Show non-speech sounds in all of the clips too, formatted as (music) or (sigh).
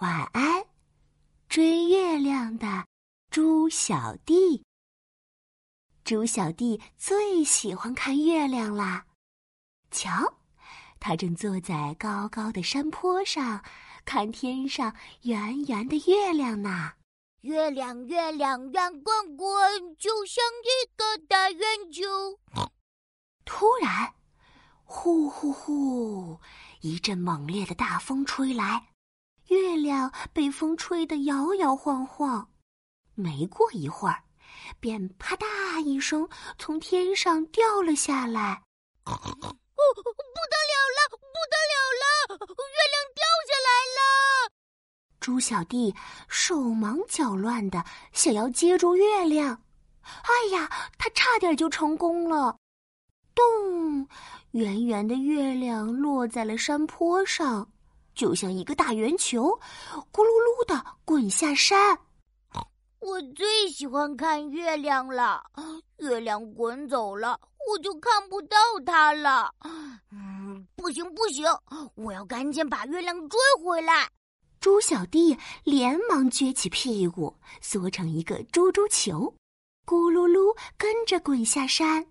晚安，追月亮的猪小弟。猪小弟最喜欢看月亮啦。瞧，他正坐在高高的山坡上，看天上圆圆的月亮呢。月亮，月亮圆滚滚，就像一个大圆球。突然，呼呼呼，一阵猛烈的大风吹来。月亮被风吹得摇摇晃晃，没过一会儿，便啪嗒一声从天上掉了下来。哦，不得了了，不得了了！月亮掉下来了！猪小弟手忙脚乱的想要接住月亮，哎呀，他差点就成功了！咚，圆圆的月亮落在了山坡上。就像一个大圆球，咕噜噜的滚下山。我最喜欢看月亮了，月亮滚走了，我就看不到它了。嗯，不行不行，我要赶紧把月亮追回来。猪小弟连忙撅起屁股，缩成一个猪猪球，咕噜噜跟着滚下山。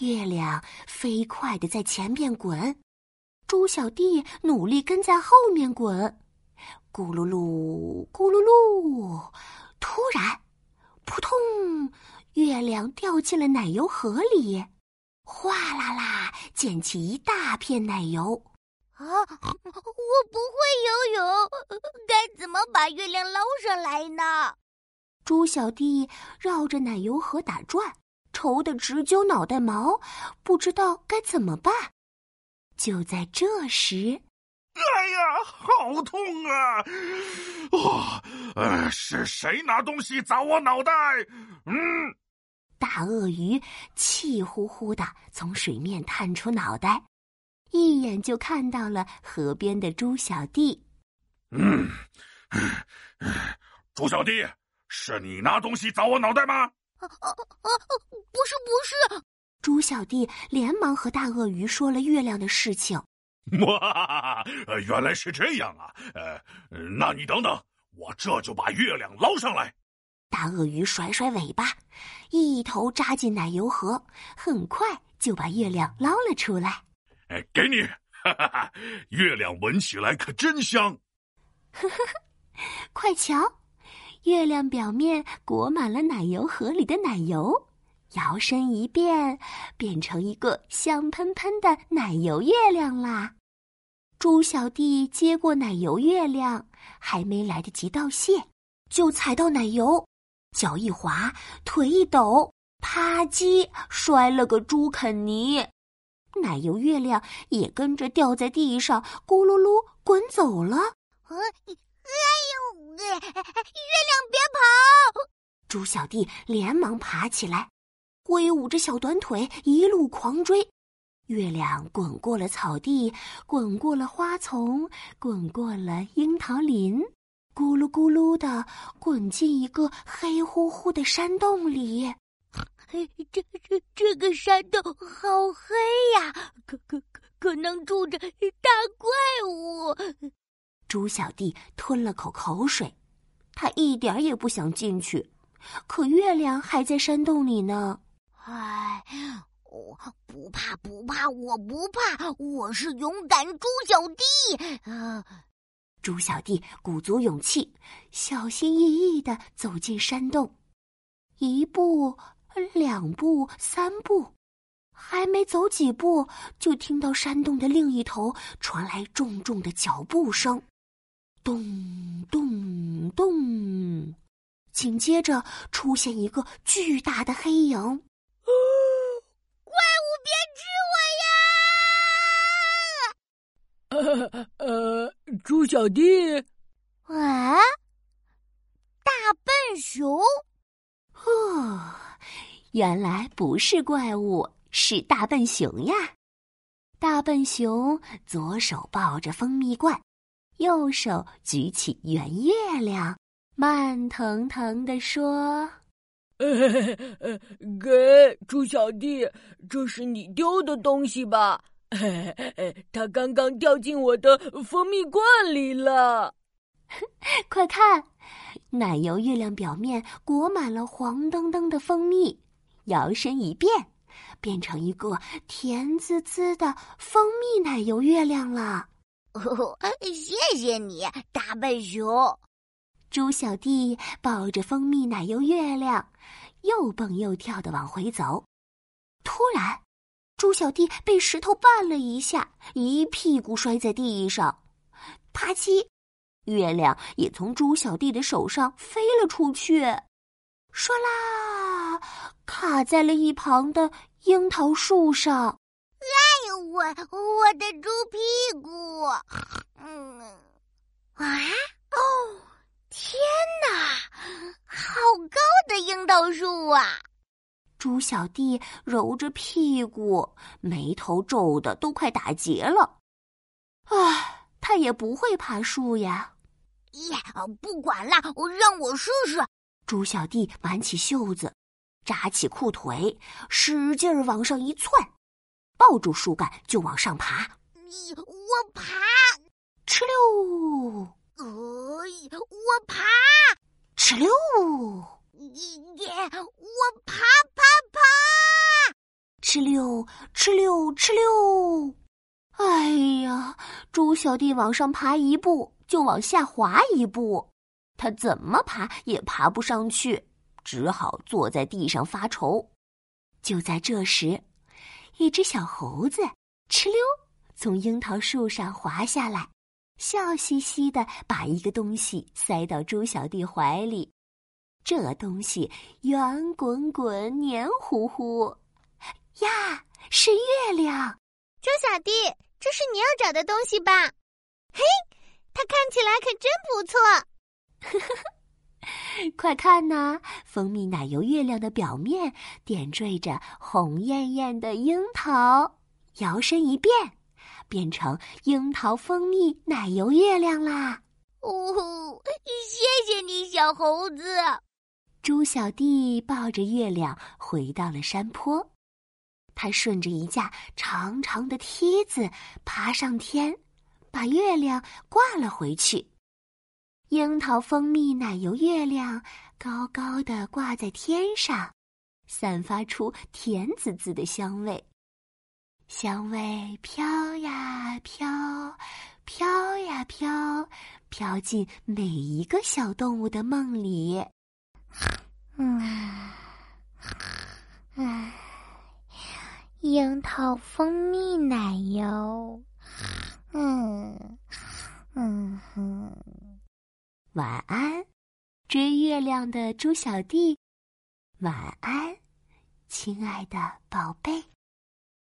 月亮飞快的在前面滚。猪小弟努力跟在后面滚，咕噜噜，咕噜噜。突然，扑通！月亮掉进了奶油河里，哗啦啦溅起一大片奶油。啊！我不会游泳，该怎么把月亮捞上来呢？猪小弟绕着奶油河打转，愁得直揪脑袋毛，不知道该怎么办。就在这时，哎呀，好痛啊！哦，呃，是谁拿东西砸我脑袋？嗯，大鳄鱼气呼呼的从水面探出脑袋，一眼就看到了河边的猪小弟。嗯，猪小弟，是你拿东西砸我脑袋吗？啊啊啊！不是，不是。猪小弟连忙和大鳄鱼说了月亮的事情。(laughs) 哇，原来是这样啊！呃，那你等等，我这就把月亮捞上来。大鳄鱼甩甩尾巴，一头扎进奶油河，很快就把月亮捞了出来。哎，给你，哈哈哈！月亮闻起来可真香。呵呵呵，快瞧，月亮表面裹满了奶油河里的奶油。摇身一变，变成一个香喷喷的奶油月亮啦！猪小弟接过奶油月亮，还没来得及道谢，就踩到奶油，脚一滑，腿一抖，啪叽，摔了个猪啃泥，奶油月亮也跟着掉在地上，咕噜噜滚走了。哎呦，月亮别跑！猪小弟连忙爬起来。挥舞着小短腿，一路狂追。月亮滚过了草地，滚过了花丛，滚过了樱桃林，咕噜咕噜的滚进一个黑乎乎的山洞里。嘿，这这这个山洞好黑呀！可可可可能住着大怪物。猪小弟吞了口口水，他一点也不想进去，可月亮还在山洞里呢。哎，我不怕不怕，我不怕，我是勇敢猪小弟。啊，猪小弟鼓足勇气，小心翼翼的走进山洞。一步，两步，三步，还没走几步，就听到山洞的另一头传来重重的脚步声，咚咚咚。紧接着出现一个巨大的黑影。(laughs) 呃，猪小弟，啊，大笨熊，哦，(sighs) 原来不是怪物，是大笨熊呀！大笨熊左手抱着蜂蜜罐，右手举起圆月亮，慢腾腾地说：“给猪小弟，这是你丢的东西吧？” (laughs) 它刚刚掉进我的蜂蜜罐里了。(laughs) 快看，奶油月亮表面裹满了黄澄澄的蜂蜜，摇身一变，变成一个甜滋滋的蜂蜜奶油月亮了。哦，谢谢你，大笨熊。猪小弟抱着蜂蜜奶油月亮，又蹦又跳的往回走。突然，猪小弟被石头绊了一下，一屁股摔在地上，啪叽。月亮也从猪小弟的手上飞了出去，唰啦，卡在了一旁的樱桃树上。哎呦我我的猪屁股！嗯啊哦，天哪，好高的樱桃树啊！猪小弟揉着屁股，眉头皱的都快打结了。唉，他也不会爬树呀。耶！不管了，让我试试。猪小弟挽起袖子，扎起裤腿，使劲儿往上一窜，抱住树干就往上爬。你我爬，哧溜！哎，我爬，哧溜！耶！我爬爬爬，哧溜哧溜哧溜！哎呀，猪小弟往上爬一步。就往下滑一步，他怎么爬也爬不上去，只好坐在地上发愁。就在这时，一只小猴子哧溜从樱桃树上滑下来，笑嘻嘻的把一个东西塞到猪小弟怀里。这东西圆滚滚、黏糊糊，呀，是月亮！猪小弟，这是你要找的东西吧？嘿。它看起来可真不错，(laughs) 快看呐！蜂蜜奶油月亮的表面点缀着红艳艳的樱桃，摇身一变，变成樱桃蜂蜜奶油月亮啦！哦，谢谢你，小猴子。猪小弟抱着月亮回到了山坡，他顺着一架长长的梯子爬上天。把月亮挂了回去，樱桃蜂蜜奶油月亮高高的挂在天上，散发出甜滋滋的香味。香味飘呀飘，飘呀飘，飘进每一个小动物的梦里。嗯，啊，樱桃蜂蜜奶油。嗯嗯哼，晚安，追月亮的猪小弟。晚安，亲爱的宝贝。